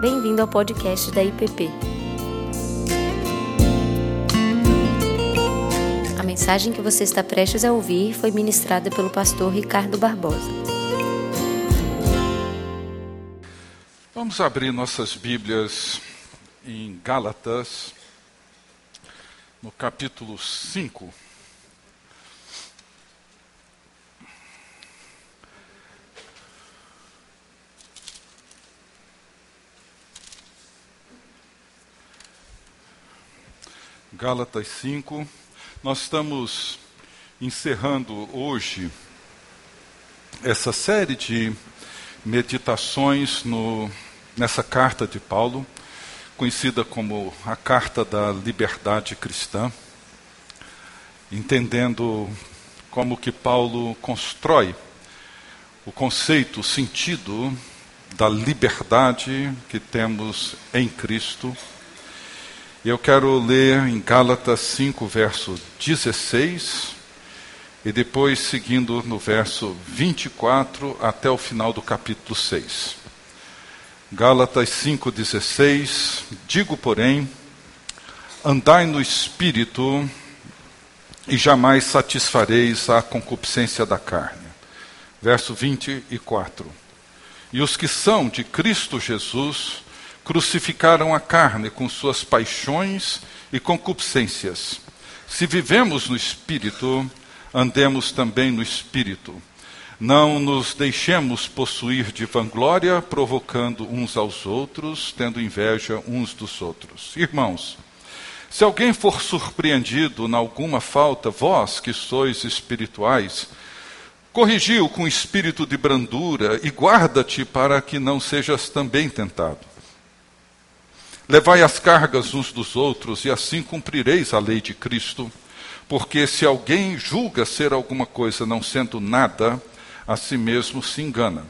Bem-vindo ao podcast da IPP. A mensagem que você está prestes a ouvir foi ministrada pelo pastor Ricardo Barbosa. Vamos abrir nossas Bíblias em Gálatas, no capítulo 5. Gálatas 5. Nós estamos encerrando hoje essa série de meditações no, nessa carta de Paulo, conhecida como a Carta da Liberdade Cristã, entendendo como que Paulo constrói o conceito, o sentido da liberdade que temos em Cristo eu quero ler em Gálatas 5, verso 16, e depois seguindo no verso 24 até o final do capítulo 6. Gálatas 5,16: Digo, porém, andai no espírito e jamais satisfareis a concupiscência da carne. Verso 24: E os que são de Cristo Jesus crucificaram a carne com suas paixões e concupiscências. Se vivemos no Espírito, andemos também no Espírito. Não nos deixemos possuir de vanglória, provocando uns aos outros, tendo inveja uns dos outros. Irmãos, se alguém for surpreendido na alguma falta, vós que sois espirituais, corrigiu com espírito de brandura e guarda-te para que não sejas também tentado. Levai as cargas uns dos outros, e assim cumprireis a lei de Cristo. Porque se alguém julga ser alguma coisa não sendo nada, a si mesmo se engana.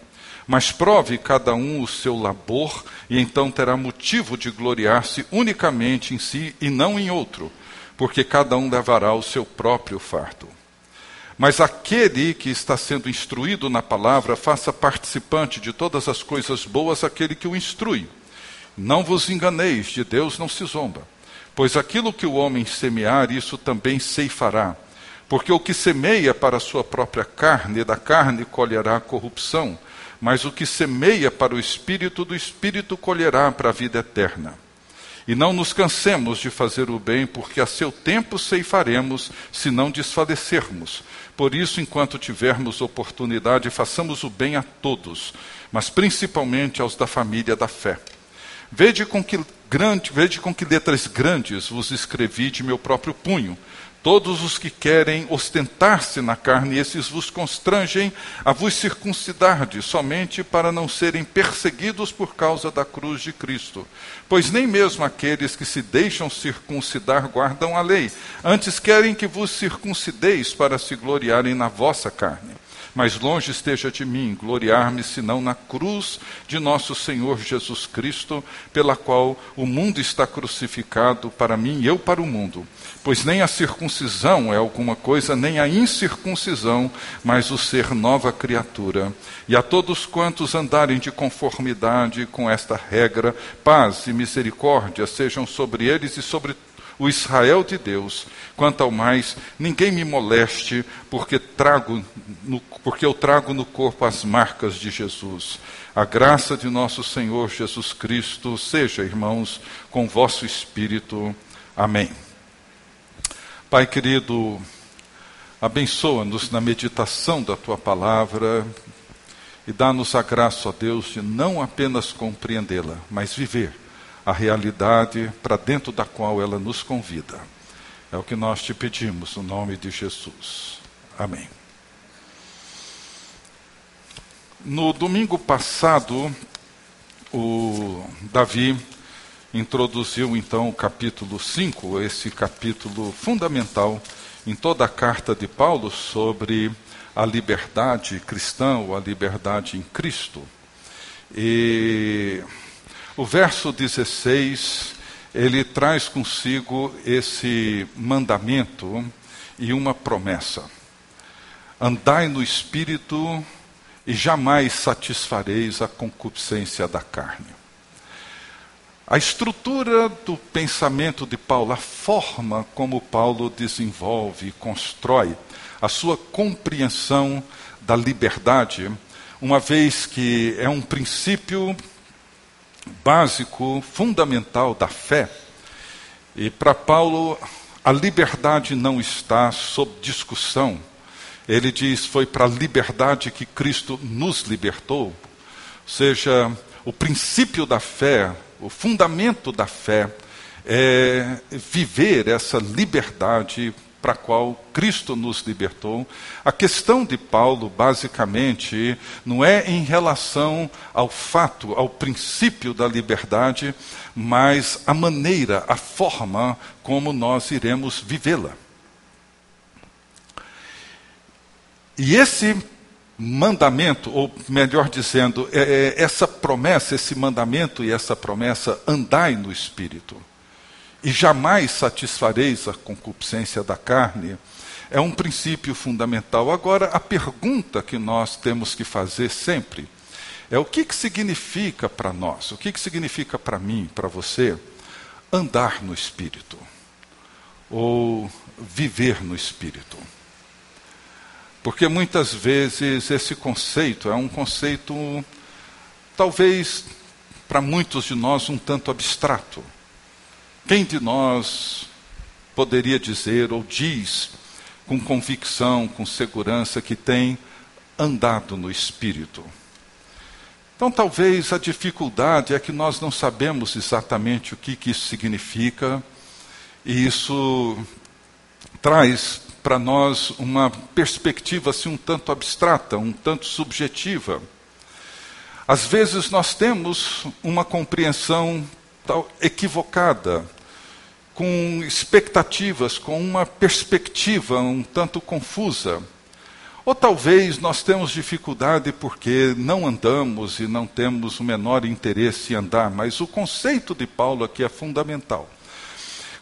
Mas prove cada um o seu labor, e então terá motivo de gloriar-se unicamente em si e não em outro, porque cada um levará o seu próprio fardo. Mas aquele que está sendo instruído na palavra, faça participante de todas as coisas boas aquele que o instrui. Não vos enganeis, de Deus não se zomba. Pois aquilo que o homem semear, isso também ceifará. Porque o que semeia para a sua própria carne, da carne colherá corrupção. Mas o que semeia para o espírito, do espírito colherá para a vida eterna. E não nos cansemos de fazer o bem, porque a seu tempo ceifaremos, se não desfalecermos. Por isso, enquanto tivermos oportunidade, façamos o bem a todos, mas principalmente aos da família da fé. Vede com que, grande, vede com que letras grandes vos escrevi de meu próprio punho. Todos os que querem ostentar-se na carne, esses vos constrangem a vos circuncidar somente para não serem perseguidos por causa da cruz de Cristo. Pois nem mesmo aqueles que se deixam circuncidar guardam a lei, antes querem que vos circuncideis para se gloriarem na vossa carne. Mas longe esteja de mim gloriar-me senão na cruz de nosso Senhor Jesus Cristo, pela qual o mundo está crucificado para mim e eu para o mundo. Pois nem a circuncisão é alguma coisa, nem a incircuncisão, mas o ser nova criatura. E a todos quantos andarem de conformidade com esta regra, paz e misericórdia sejam sobre eles e sobre o Israel de Deus. Quanto ao mais, ninguém me moleste, porque, trago no, porque eu trago no corpo as marcas de Jesus. A graça de nosso Senhor Jesus Cristo seja, irmãos, com vosso espírito. Amém. Pai querido, abençoa-nos na meditação da tua palavra e dá-nos a graça, ó Deus, de não apenas compreendê-la, mas viver a realidade para dentro da qual ela nos convida. É o que nós te pedimos, no nome de Jesus. Amém. No domingo passado, o Davi introduziu então o capítulo 5, esse capítulo fundamental em toda a carta de Paulo sobre a liberdade cristã ou a liberdade em Cristo. E o verso 16, ele traz consigo esse mandamento e uma promessa. Andai no espírito e jamais satisfareis a concupiscência da carne. A estrutura do pensamento de Paulo, a forma como Paulo desenvolve e constrói a sua compreensão da liberdade, uma vez que é um princípio básico, fundamental da fé. E para Paulo, a liberdade não está sob discussão. Ele diz: foi para a liberdade que Cristo nos libertou. Ou seja, o princípio da fé, o fundamento da fé, é viver essa liberdade para a qual Cristo nos libertou. A questão de Paulo, basicamente, não é em relação ao fato, ao princípio da liberdade, mas a maneira, a forma como nós iremos vivê-la. E esse mandamento, ou melhor dizendo, é, é, essa promessa, esse mandamento e essa promessa, andai no Espírito e jamais satisfareis a concupiscência da carne, é um princípio fundamental. Agora, a pergunta que nós temos que fazer sempre é o que, que significa para nós, o que, que significa para mim, para você, andar no Espírito, ou viver no Espírito. Porque muitas vezes esse conceito é um conceito, talvez para muitos de nós, um tanto abstrato. Quem de nós poderia dizer ou diz com convicção, com segurança, que tem andado no Espírito? Então, talvez a dificuldade é que nós não sabemos exatamente o que, que isso significa, e isso traz para nós uma perspectiva assim um tanto abstrata, um tanto subjetiva. Às vezes nós temos uma compreensão tal equivocada com expectativas, com uma perspectiva um tanto confusa. Ou talvez nós temos dificuldade porque não andamos e não temos o menor interesse em andar, mas o conceito de Paulo aqui é fundamental.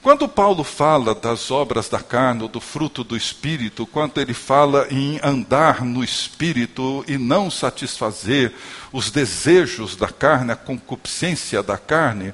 Quando Paulo fala das obras da carne, ou do fruto do espírito, quando ele fala em andar no espírito e não satisfazer os desejos da carne, a concupiscência da carne,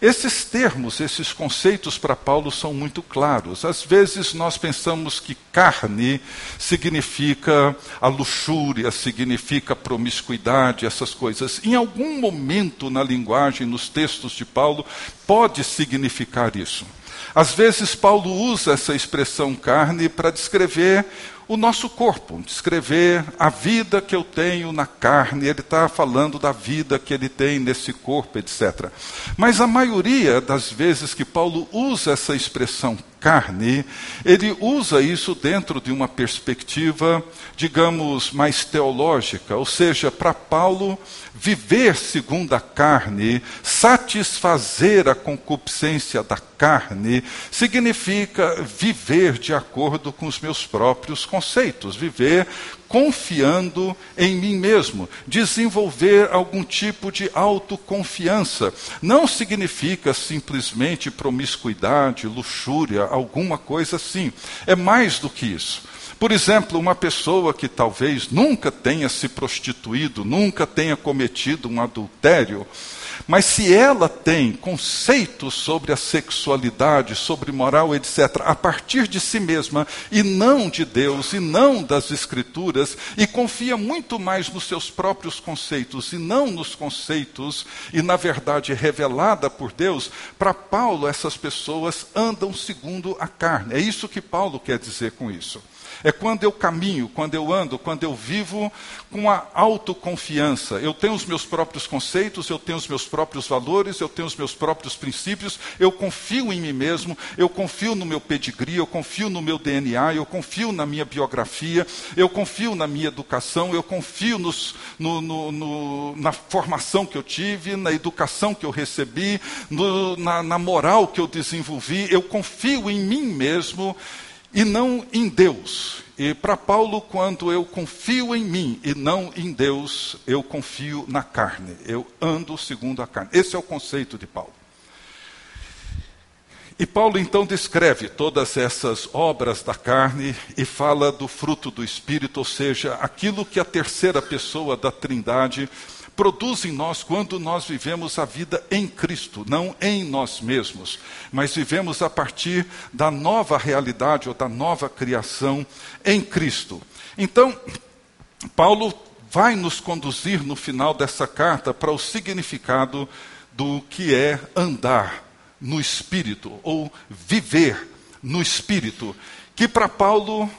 esses termos, esses conceitos para Paulo são muito claros. Às vezes nós pensamos que carne significa a luxúria, significa promiscuidade, essas coisas. Em algum momento na linguagem, nos textos de Paulo, pode significar isso. Às vezes Paulo usa essa expressão carne para descrever o nosso corpo, descrever a vida que eu tenho na carne, ele está falando da vida que ele tem nesse corpo, etc. Mas a maioria das vezes que Paulo usa essa expressão carne, ele usa isso dentro de uma perspectiva, digamos, mais teológica, ou seja, para Paulo, viver segundo a carne, satisfazer a concupiscência da carne, significa viver de acordo com os meus próprios conceitos, viver confiando em mim mesmo, desenvolver algum tipo de autoconfiança. Não significa simplesmente promiscuidade, luxúria, alguma coisa assim. É mais do que isso. Por exemplo, uma pessoa que talvez nunca tenha se prostituído, nunca tenha cometido um adultério, mas se ela tem conceitos sobre a sexualidade, sobre moral, etc., a partir de si mesma, e não de Deus, e não das Escrituras, e confia muito mais nos seus próprios conceitos, e não nos conceitos, e na verdade revelada por Deus, para Paulo, essas pessoas andam segundo a carne. É isso que Paulo quer dizer com isso. É quando eu caminho, quando eu ando, quando eu vivo com a autoconfiança. Eu tenho os meus próprios conceitos, eu tenho os meus próprios valores, eu tenho os meus próprios princípios, eu confio em mim mesmo, eu confio no meu pedigree, eu confio no meu DNA, eu confio na minha biografia, eu confio na minha educação, eu confio nos, no, no, no, na formação que eu tive, na educação que eu recebi, na, na moral que eu desenvolvi, eu confio em mim mesmo e não em Deus. E para Paulo, quando eu confio em mim e não em Deus, eu confio na carne, eu ando segundo a carne. Esse é o conceito de Paulo. E Paulo então descreve todas essas obras da carne e fala do fruto do Espírito, ou seja, aquilo que a terceira pessoa da Trindade produz em nós quando nós vivemos a vida em Cristo, não em nós mesmos, mas vivemos a partir da nova realidade ou da nova criação em Cristo. Então, Paulo vai nos conduzir no final dessa carta para o significado do que é andar no espírito ou viver no espírito, que para Paulo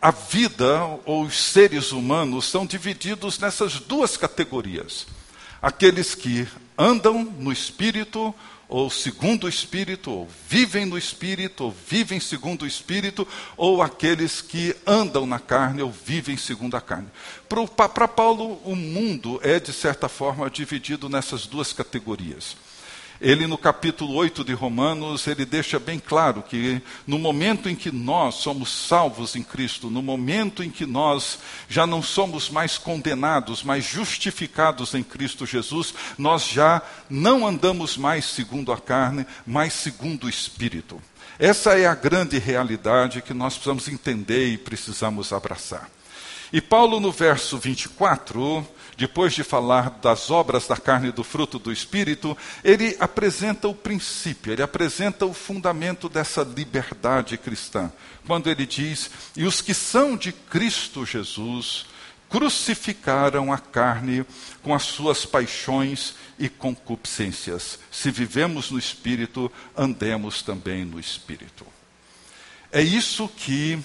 a vida ou os seres humanos são divididos nessas duas categorias: aqueles que andam no espírito ou segundo o Espírito, ou vivem no Espírito, ou vivem segundo o Espírito, ou aqueles que andam na carne ou vivem segundo a carne. Para Paulo, o mundo é, de certa forma, dividido nessas duas categorias. Ele, no capítulo 8 de Romanos, ele deixa bem claro que no momento em que nós somos salvos em Cristo, no momento em que nós já não somos mais condenados, mas justificados em Cristo Jesus, nós já não andamos mais segundo a carne, mas segundo o Espírito. Essa é a grande realidade que nós precisamos entender e precisamos abraçar. E Paulo, no verso 24, depois de falar das obras da carne e do fruto do Espírito, ele apresenta o princípio, ele apresenta o fundamento dessa liberdade cristã. Quando ele diz: E os que são de Cristo Jesus crucificaram a carne com as suas paixões e concupiscências. Se vivemos no Espírito, andemos também no Espírito. É isso que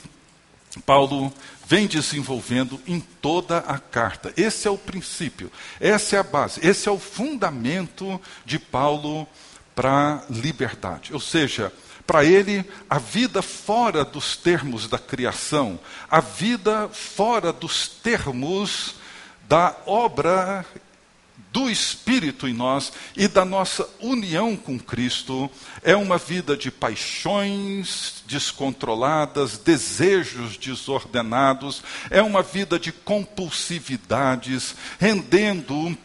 Paulo vem desenvolvendo em toda a carta. Esse é o princípio, essa é a base, esse é o fundamento de Paulo para a liberdade. Ou seja, para ele, a vida fora dos termos da criação, a vida fora dos termos da obra do Espírito em nós e da nossa união com Cristo é uma vida de paixões descontroladas, desejos desordenados, é uma vida de compulsividades, rendendo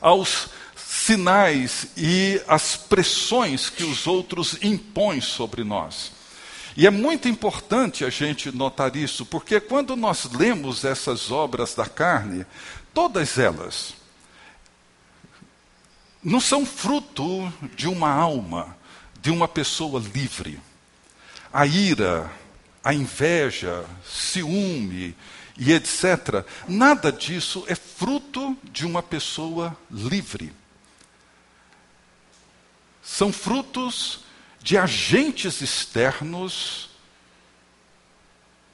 aos sinais e às pressões que os outros impõem sobre nós. E é muito importante a gente notar isso, porque quando nós lemos essas obras da carne, todas elas, não são fruto de uma alma, de uma pessoa livre. A ira, a inveja, ciúme e etc., nada disso é fruto de uma pessoa livre. São frutos de agentes externos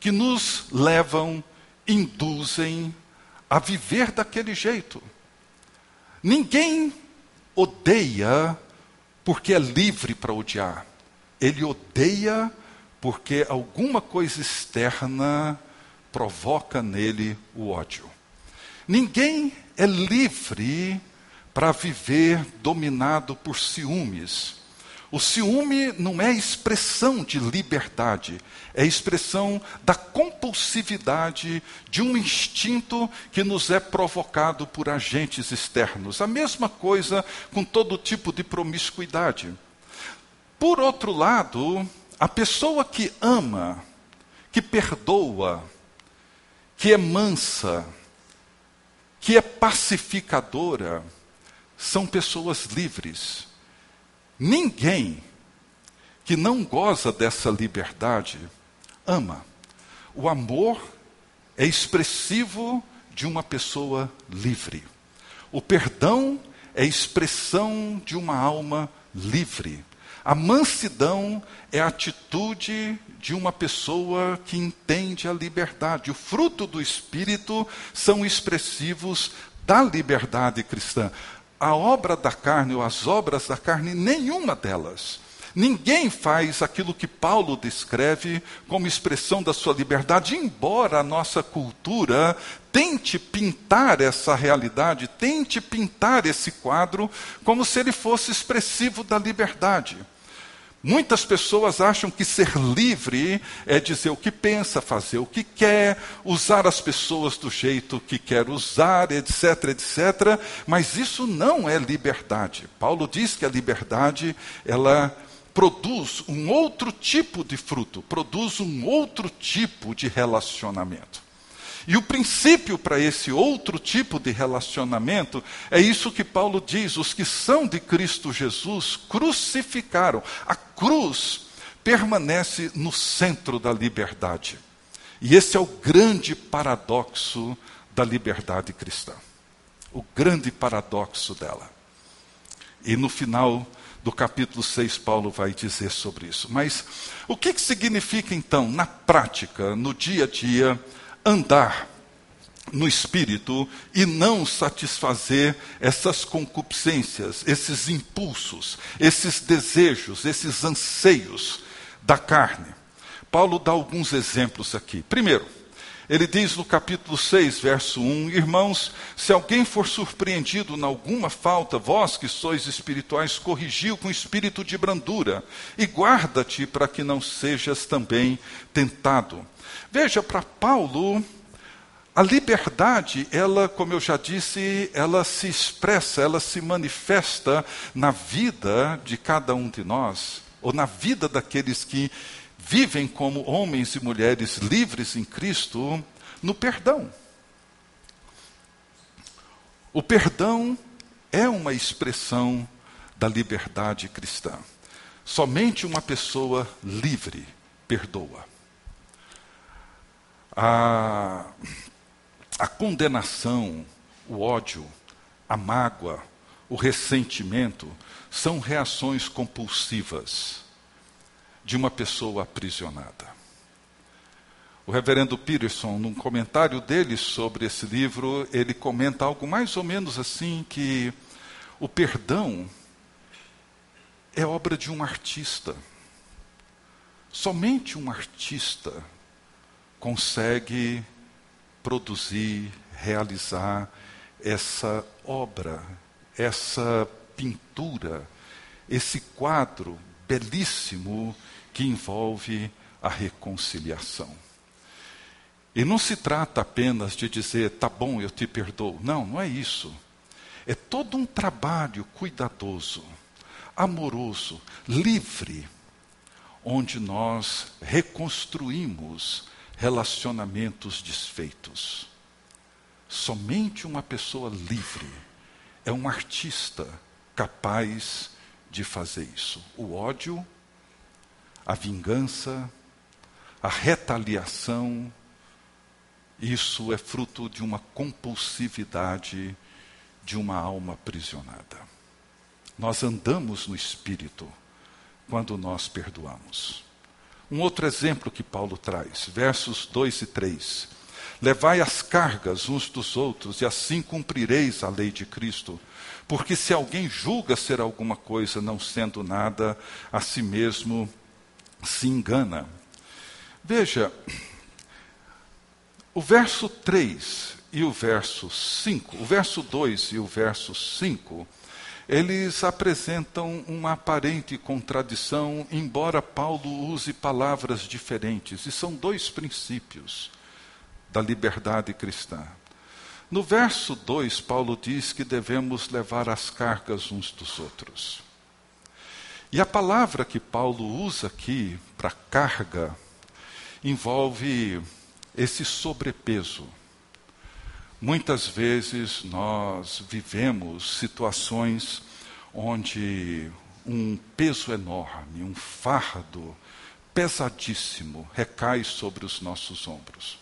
que nos levam, induzem a viver daquele jeito. Ninguém odeia porque é livre para odiar. Ele odeia porque alguma coisa externa provoca nele o ódio. Ninguém é livre para viver dominado por ciúmes. O ciúme não é expressão de liberdade, é expressão da compulsividade de um instinto que nos é provocado por agentes externos. A mesma coisa com todo tipo de promiscuidade. Por outro lado, a pessoa que ama, que perdoa, que é mansa, que é pacificadora, são pessoas livres Ninguém que não goza dessa liberdade ama. O amor é expressivo de uma pessoa livre. O perdão é expressão de uma alma livre. A mansidão é a atitude de uma pessoa que entende a liberdade. O fruto do Espírito são expressivos da liberdade cristã a obra da carne ou as obras da carne, nenhuma delas. Ninguém faz aquilo que Paulo descreve como expressão da sua liberdade, embora a nossa cultura tente pintar essa realidade, tente pintar esse quadro como se ele fosse expressivo da liberdade. Muitas pessoas acham que ser livre é dizer o que pensa, fazer o que quer, usar as pessoas do jeito que quer usar, etc, etc. Mas isso não é liberdade. Paulo diz que a liberdade, ela produz um outro tipo de fruto, produz um outro tipo de relacionamento. E o princípio para esse outro tipo de relacionamento é isso que Paulo diz: os que são de Cristo Jesus crucificaram. A cruz permanece no centro da liberdade. E esse é o grande paradoxo da liberdade cristã. O grande paradoxo dela. E no final do capítulo 6, Paulo vai dizer sobre isso. Mas o que, que significa então, na prática, no dia a dia, andar no espírito e não satisfazer essas concupiscências, esses impulsos, esses desejos, esses anseios da carne? Paulo dá alguns exemplos aqui. Primeiro, ele diz no capítulo 6, verso 1: Irmãos, se alguém for surpreendido em alguma falta, vós que sois espirituais, corrigiu com espírito de brandura, e guarda-te para que não sejas também tentado. Veja, para Paulo, a liberdade, ela, como eu já disse, ela se expressa, ela se manifesta na vida de cada um de nós, ou na vida daqueles que vivem como homens e mulheres livres em Cristo no perdão. O perdão é uma expressão da liberdade cristã. Somente uma pessoa livre perdoa. A, a condenação, o ódio, a mágoa, o ressentimento são reações compulsivas de uma pessoa aprisionada. O reverendo Peterson, num comentário dele sobre esse livro, ele comenta algo mais ou menos assim que o perdão é obra de um artista. Somente um artista consegue produzir, realizar essa obra, essa pintura, esse quadro belíssimo que envolve a reconciliação. E não se trata apenas de dizer, tá bom, eu te perdoo. Não, não é isso. É todo um trabalho cuidadoso, amoroso, livre, onde nós reconstruímos relacionamentos desfeitos. Somente uma pessoa livre é um artista capaz de fazer isso. O ódio a vingança, a retaliação, isso é fruto de uma compulsividade de uma alma aprisionada. Nós andamos no espírito quando nós perdoamos. Um outro exemplo que Paulo traz, versos 2 e 3. Levai as cargas uns dos outros, e assim cumprireis a lei de Cristo. Porque se alguém julga ser alguma coisa, não sendo nada, a si mesmo se engana. Veja, o verso 3 e o verso 5, o verso 2 e o verso 5, eles apresentam uma aparente contradição, embora Paulo use palavras diferentes, e são dois princípios da liberdade cristã. No verso 2, Paulo diz que devemos levar as cargas uns dos outros. E a palavra que Paulo usa aqui para carga envolve esse sobrepeso. Muitas vezes nós vivemos situações onde um peso enorme, um fardo pesadíssimo recai sobre os nossos ombros.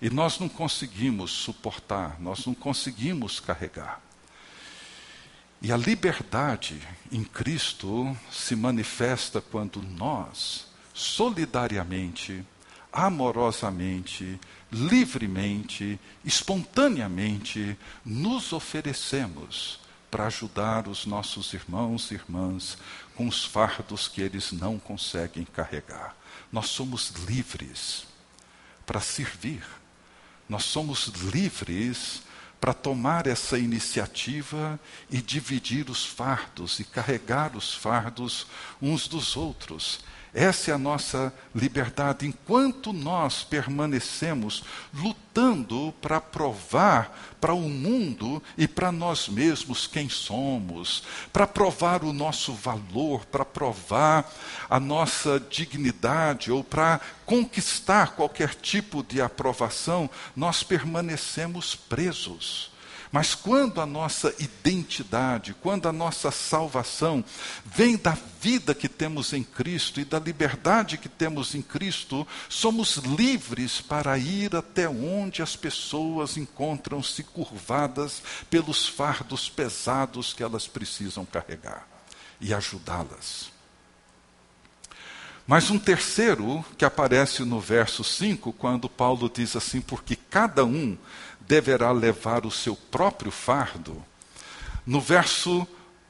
E nós não conseguimos suportar, nós não conseguimos carregar. E a liberdade em Cristo se manifesta quando nós, solidariamente, amorosamente, livremente, espontaneamente, nos oferecemos para ajudar os nossos irmãos e irmãs com os fardos que eles não conseguem carregar. Nós somos livres para servir. Nós somos livres para tomar essa iniciativa e dividir os fardos e carregar os fardos uns dos outros. Essa é a nossa liberdade. Enquanto nós permanecemos lutando para provar para o mundo e para nós mesmos quem somos, para provar o nosso valor, para provar a nossa dignidade ou para conquistar qualquer tipo de aprovação, nós permanecemos presos mas quando a nossa identidade, quando a nossa salvação vem da vida que temos em Cristo e da liberdade que temos em Cristo, somos livres para ir até onde as pessoas encontram-se curvadas pelos fardos pesados que elas precisam carregar e ajudá-las. Mas um terceiro que aparece no verso 5, quando Paulo diz assim: porque cada um deverá levar o seu próprio fardo. No verso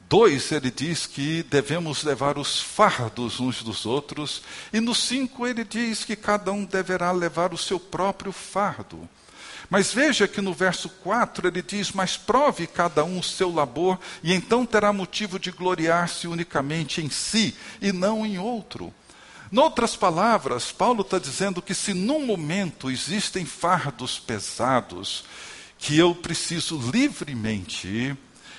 2 ele diz que devemos levar os fardos uns dos outros, e no 5 ele diz que cada um deverá levar o seu próprio fardo. Mas veja que no verso 4 ele diz: Mas prove cada um o seu labor, e então terá motivo de gloriar-se unicamente em si e não em outro. Noutras palavras, Paulo está dizendo que se num momento existem fardos pesados, que eu preciso livremente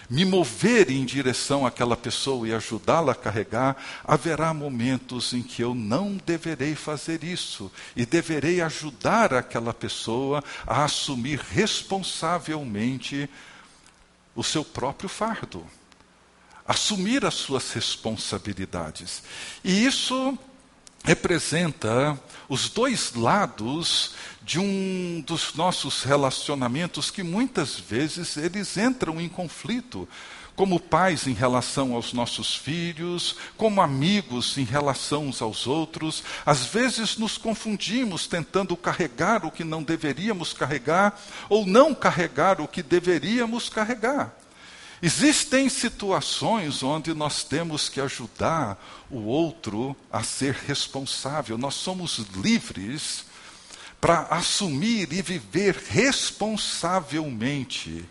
me mover em direção àquela pessoa e ajudá-la a carregar, haverá momentos em que eu não deverei fazer isso e deverei ajudar aquela pessoa a assumir responsavelmente o seu próprio fardo, assumir as suas responsabilidades. E isso representa os dois lados de um dos nossos relacionamentos que muitas vezes eles entram em conflito, como pais em relação aos nossos filhos, como amigos em relação aos outros. Às vezes nos confundimos tentando carregar o que não deveríamos carregar ou não carregar o que deveríamos carregar. Existem situações onde nós temos que ajudar o outro a ser responsável. Nós somos livres para assumir e viver responsavelmente.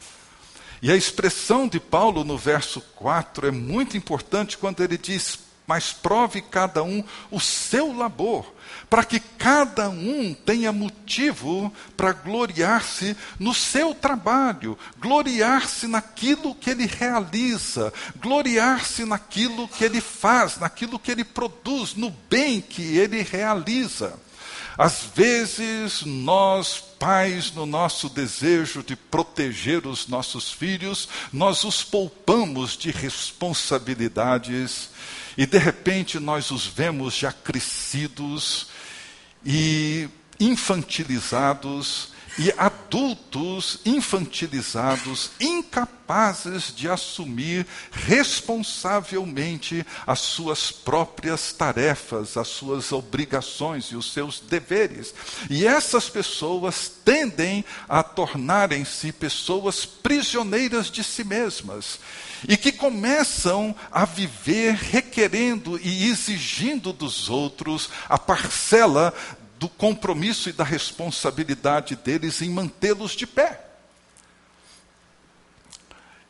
E a expressão de Paulo no verso 4 é muito importante quando ele diz: Mas prove cada um o seu labor para que cada um tenha motivo para gloriar-se no seu trabalho, gloriar-se naquilo que ele realiza, gloriar-se naquilo que ele faz, naquilo que ele produz, no bem que ele realiza. Às vezes, nós, pais, no nosso desejo de proteger os nossos filhos, nós os poupamos de responsabilidades e, de repente, nós os vemos já crescidos, e infantilizados e adultos infantilizados, incapazes de assumir responsavelmente as suas próprias tarefas, as suas obrigações e os seus deveres. E essas pessoas tendem a tornarem-se pessoas prisioneiras de si mesmas e que começam a viver requerendo e exigindo dos outros a parcela do compromisso e da responsabilidade deles em mantê-los de pé.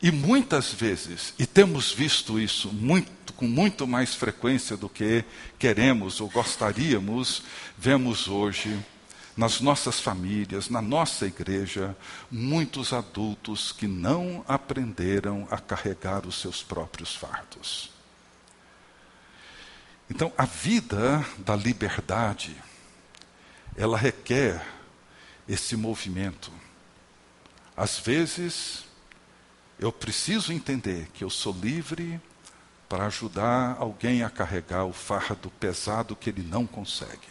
E muitas vezes, e temos visto isso muito, com muito mais frequência do que queremos ou gostaríamos, vemos hoje nas nossas famílias, na nossa igreja, muitos adultos que não aprenderam a carregar os seus próprios fardos. Então, a vida da liberdade, ela requer esse movimento. Às vezes, eu preciso entender que eu sou livre para ajudar alguém a carregar o fardo pesado que ele não consegue.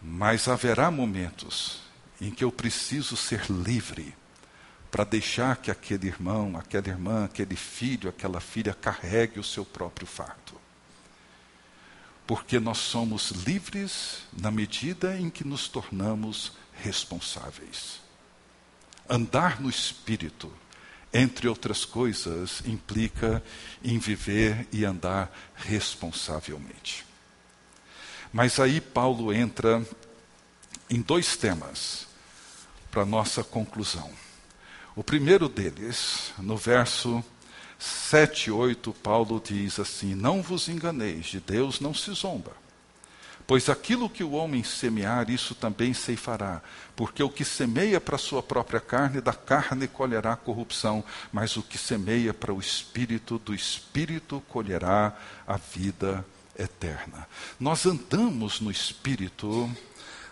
Mas haverá momentos em que eu preciso ser livre para deixar que aquele irmão, aquela irmã, aquele filho, aquela filha carregue o seu próprio fardo. Porque nós somos livres na medida em que nos tornamos responsáveis. Andar no espírito, entre outras coisas, implica em viver e andar responsavelmente. Mas aí Paulo entra em dois temas para nossa conclusão. O primeiro deles, no verso 7, 8, Paulo diz assim: Não vos enganeis, de Deus não se zomba. Pois aquilo que o homem semear, isso também ceifará. Porque o que semeia para a sua própria carne, da carne colherá corrupção. Mas o que semeia para o espírito, do espírito colherá a vida eterna. Nós andamos no espírito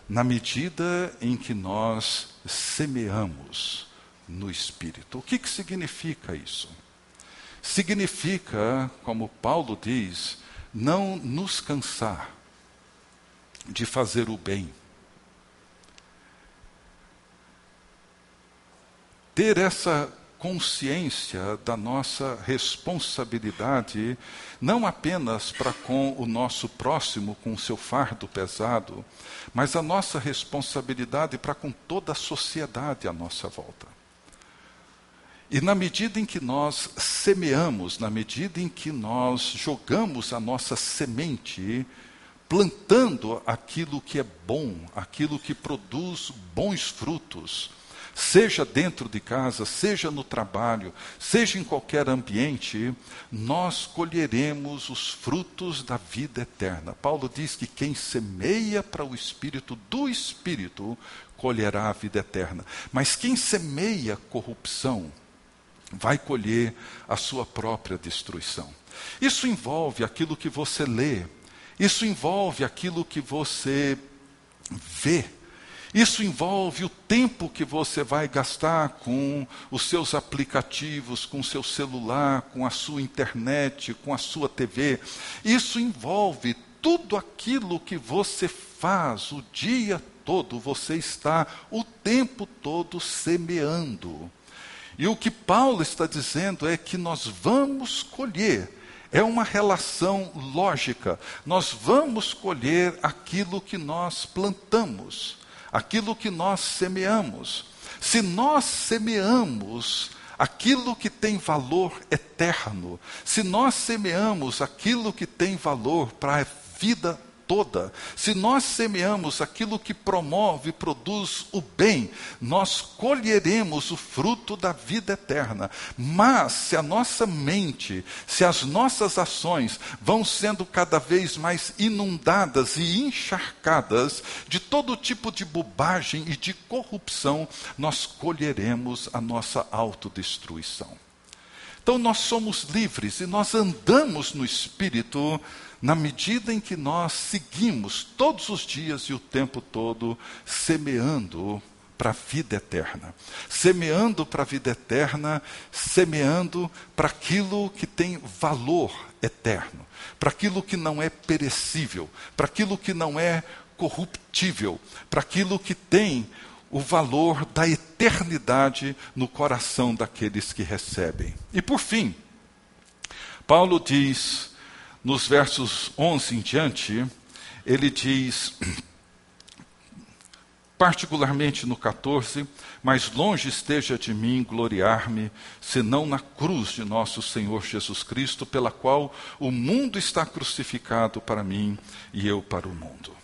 na medida em que nós semeamos no espírito. O que, que significa isso? Significa, como Paulo diz, não nos cansar de fazer o bem. Ter essa consciência da nossa responsabilidade, não apenas para com o nosso próximo, com o seu fardo pesado, mas a nossa responsabilidade para com toda a sociedade à nossa volta. E na medida em que nós semeamos, na medida em que nós jogamos a nossa semente, plantando aquilo que é bom, aquilo que produz bons frutos, seja dentro de casa, seja no trabalho, seja em qualquer ambiente, nós colheremos os frutos da vida eterna. Paulo diz que quem semeia para o espírito do espírito colherá a vida eterna, mas quem semeia corrupção vai colher a sua própria destruição. Isso envolve aquilo que você lê, isso envolve aquilo que você vê. Isso envolve o tempo que você vai gastar com os seus aplicativos, com o seu celular, com a sua internet, com a sua TV. Isso envolve tudo aquilo que você faz o dia todo, você está o tempo todo semeando. E o que Paulo está dizendo é que nós vamos colher é uma relação lógica. Nós vamos colher aquilo que nós plantamos, aquilo que nós semeamos. Se nós semeamos aquilo que tem valor eterno, se nós semeamos aquilo que tem valor para a vida toda. Se nós semeamos aquilo que promove e produz o bem, nós colheremos o fruto da vida eterna. Mas se a nossa mente, se as nossas ações vão sendo cada vez mais inundadas e encharcadas de todo tipo de bobagem e de corrupção, nós colheremos a nossa autodestruição. Então nós somos livres e nós andamos no Espírito na medida em que nós seguimos todos os dias e o tempo todo semeando para a vida eterna. Semeando para a vida eterna, semeando para aquilo que tem valor eterno, para aquilo que não é perecível, para aquilo que não é corruptível, para aquilo que tem o valor da eternidade no coração daqueles que recebem. E por fim, Paulo diz nos versos 11 em diante, ele diz, particularmente no 14, mas longe esteja de mim gloriar-me, senão na cruz de nosso Senhor Jesus Cristo, pela qual o mundo está crucificado para mim e eu para o mundo.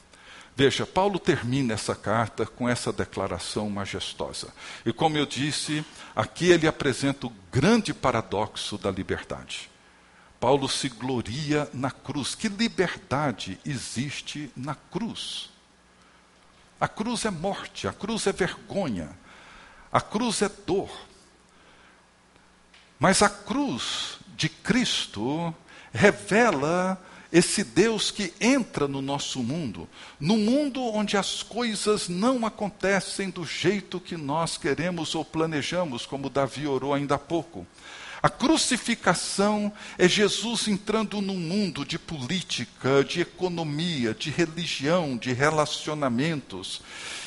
Veja, Paulo termina essa carta com essa declaração majestosa. E como eu disse, aqui ele apresenta o grande paradoxo da liberdade. Paulo se gloria na cruz. Que liberdade existe na cruz? A cruz é morte, a cruz é vergonha, a cruz é dor. Mas a cruz de Cristo revela esse Deus que entra no nosso mundo, no mundo onde as coisas não acontecem do jeito que nós queremos ou planejamos, como Davi orou ainda há pouco. A crucificação é Jesus entrando num mundo de política, de economia, de religião, de relacionamentos.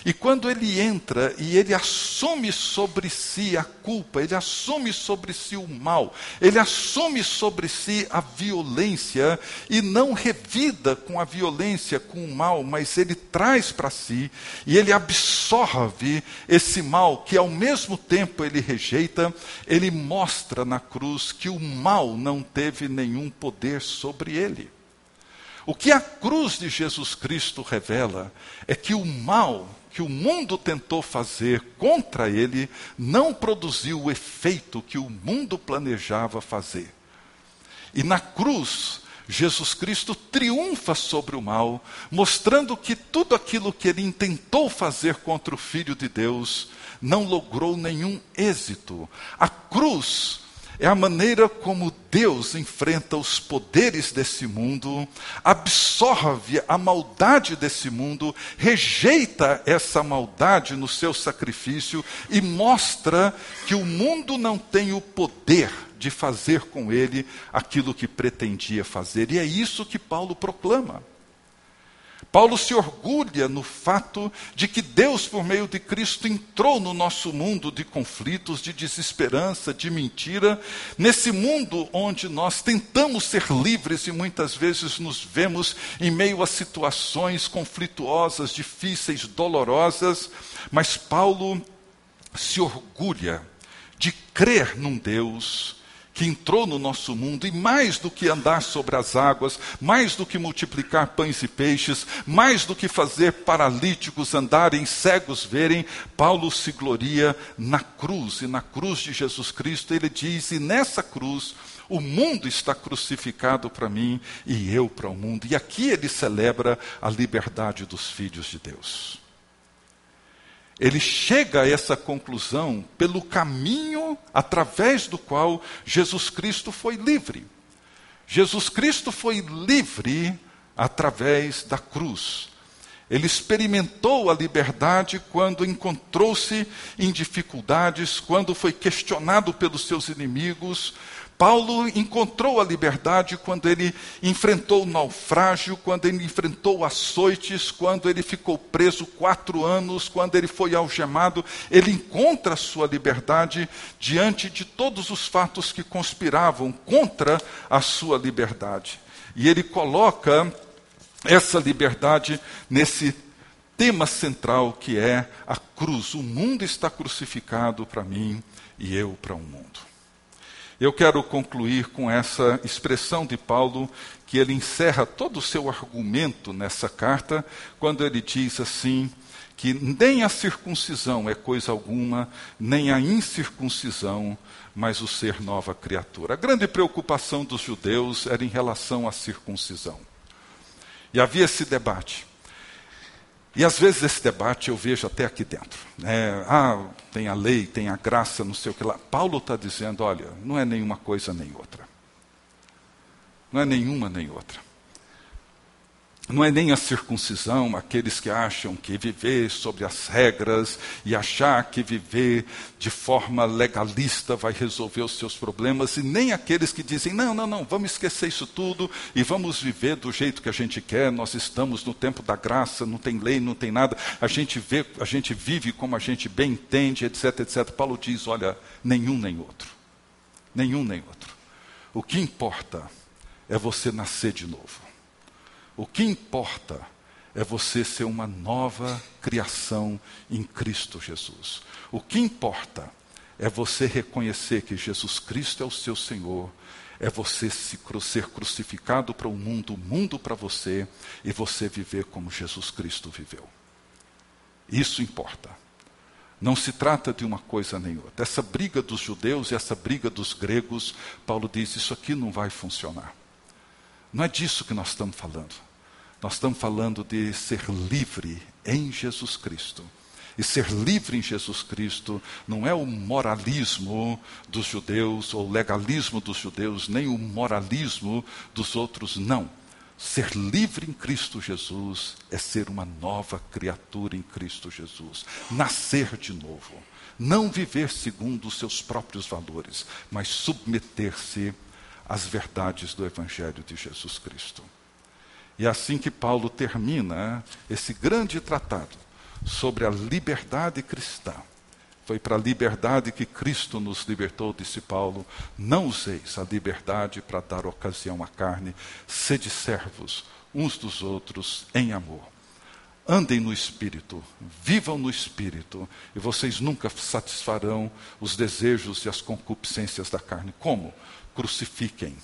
E quando ele entra e ele assume sobre si a culpa, ele assume sobre si o mal, ele assume sobre si a violência e não revida com a violência, com o mal, mas ele traz para si e ele absorve esse mal que ao mesmo tempo ele rejeita, ele mostra na cruz que o mal não teve nenhum poder sobre ele. O que a cruz de Jesus Cristo revela é que o mal que o mundo tentou fazer contra ele não produziu o efeito que o mundo planejava fazer. E na cruz, Jesus Cristo triunfa sobre o mal, mostrando que tudo aquilo que ele intentou fazer contra o Filho de Deus não logrou nenhum êxito. A cruz é a maneira como Deus enfrenta os poderes desse mundo, absorve a maldade desse mundo, rejeita essa maldade no seu sacrifício e mostra que o mundo não tem o poder de fazer com ele aquilo que pretendia fazer. E é isso que Paulo proclama. Paulo se orgulha no fato de que Deus, por meio de Cristo, entrou no nosso mundo de conflitos, de desesperança, de mentira, nesse mundo onde nós tentamos ser livres e muitas vezes nos vemos em meio a situações conflituosas, difíceis, dolorosas, mas Paulo se orgulha de crer num Deus que entrou no nosso mundo, e mais do que andar sobre as águas, mais do que multiplicar pães e peixes, mais do que fazer paralíticos andarem, cegos verem, Paulo se gloria na cruz, e na cruz de Jesus Cristo ele diz: e nessa cruz o mundo está crucificado para mim e eu para o mundo. E aqui ele celebra a liberdade dos filhos de Deus. Ele chega a essa conclusão pelo caminho através do qual Jesus Cristo foi livre. Jesus Cristo foi livre através da cruz. Ele experimentou a liberdade quando encontrou-se em dificuldades, quando foi questionado pelos seus inimigos, Paulo encontrou a liberdade quando ele enfrentou o naufrágio, quando ele enfrentou açoites, quando ele ficou preso quatro anos, quando ele foi algemado. Ele encontra a sua liberdade diante de todos os fatos que conspiravam contra a sua liberdade. E ele coloca essa liberdade nesse tema central que é a cruz. O mundo está crucificado para mim e eu para o mundo. Eu quero concluir com essa expressão de Paulo, que ele encerra todo o seu argumento nessa carta, quando ele diz assim: que nem a circuncisão é coisa alguma, nem a incircuncisão, mas o ser nova criatura. A grande preocupação dos judeus era em relação à circuncisão. E havia esse debate. E às vezes esse debate eu vejo até aqui dentro. É, ah, tem a lei, tem a graça, não sei o que lá. Paulo está dizendo: olha, não é nenhuma coisa nem outra. Não é nenhuma nem outra. Não é nem a circuncisão, aqueles que acham que viver sobre as regras e achar que viver de forma legalista vai resolver os seus problemas, e nem aqueles que dizem: não, não, não, vamos esquecer isso tudo e vamos viver do jeito que a gente quer. Nós estamos no tempo da graça, não tem lei, não tem nada. A gente vê, a gente vive como a gente bem entende, etc, etc. Paulo diz: olha, nenhum nem outro. Nenhum nem outro. O que importa é você nascer de novo. O que importa é você ser uma nova criação em Cristo Jesus. O que importa é você reconhecer que Jesus Cristo é o seu Senhor, é você se, ser crucificado para o mundo, o mundo para você, e você viver como Jesus Cristo viveu. Isso importa. Não se trata de uma coisa nem outra. Essa briga dos judeus e essa briga dos gregos, Paulo diz: isso aqui não vai funcionar. Não é disso que nós estamos falando. Nós estamos falando de ser livre em Jesus Cristo. E ser livre em Jesus Cristo não é o moralismo dos judeus, ou o legalismo dos judeus, nem o moralismo dos outros, não. Ser livre em Cristo Jesus é ser uma nova criatura em Cristo Jesus. Nascer de novo. Não viver segundo os seus próprios valores, mas submeter-se as verdades do Evangelho de Jesus Cristo. E é assim que Paulo termina esse grande tratado sobre a liberdade cristã. Foi para a liberdade que Cristo nos libertou, disse Paulo. Não useis a liberdade para dar ocasião à carne, sede servos uns dos outros em amor. Andem no espírito, vivam no espírito, e vocês nunca satisfarão os desejos e as concupiscências da carne. Como? Crucifiquem.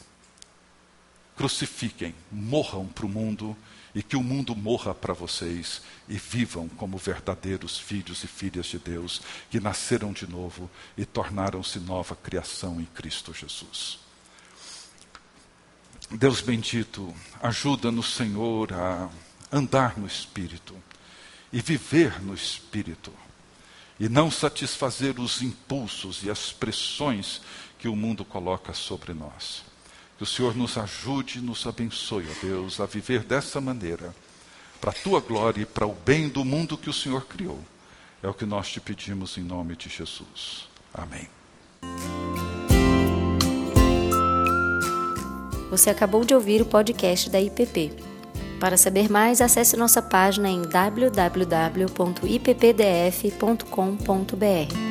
Crucifiquem, morram para o mundo e que o mundo morra para vocês e vivam como verdadeiros filhos e filhas de Deus, que nasceram de novo e tornaram-se nova criação em Cristo Jesus. Deus bendito, ajuda-nos, Senhor, a andar no Espírito e viver no Espírito, e não satisfazer os impulsos e as pressões que o mundo coloca sobre nós. Que o Senhor nos ajude e nos abençoe, ó Deus, a viver dessa maneira, para a tua glória e para o bem do mundo que o Senhor criou. É o que nós te pedimos em nome de Jesus. Amém. Você acabou de ouvir o podcast da IPP. Para saber mais, acesse nossa página em www.ippdf.com.br.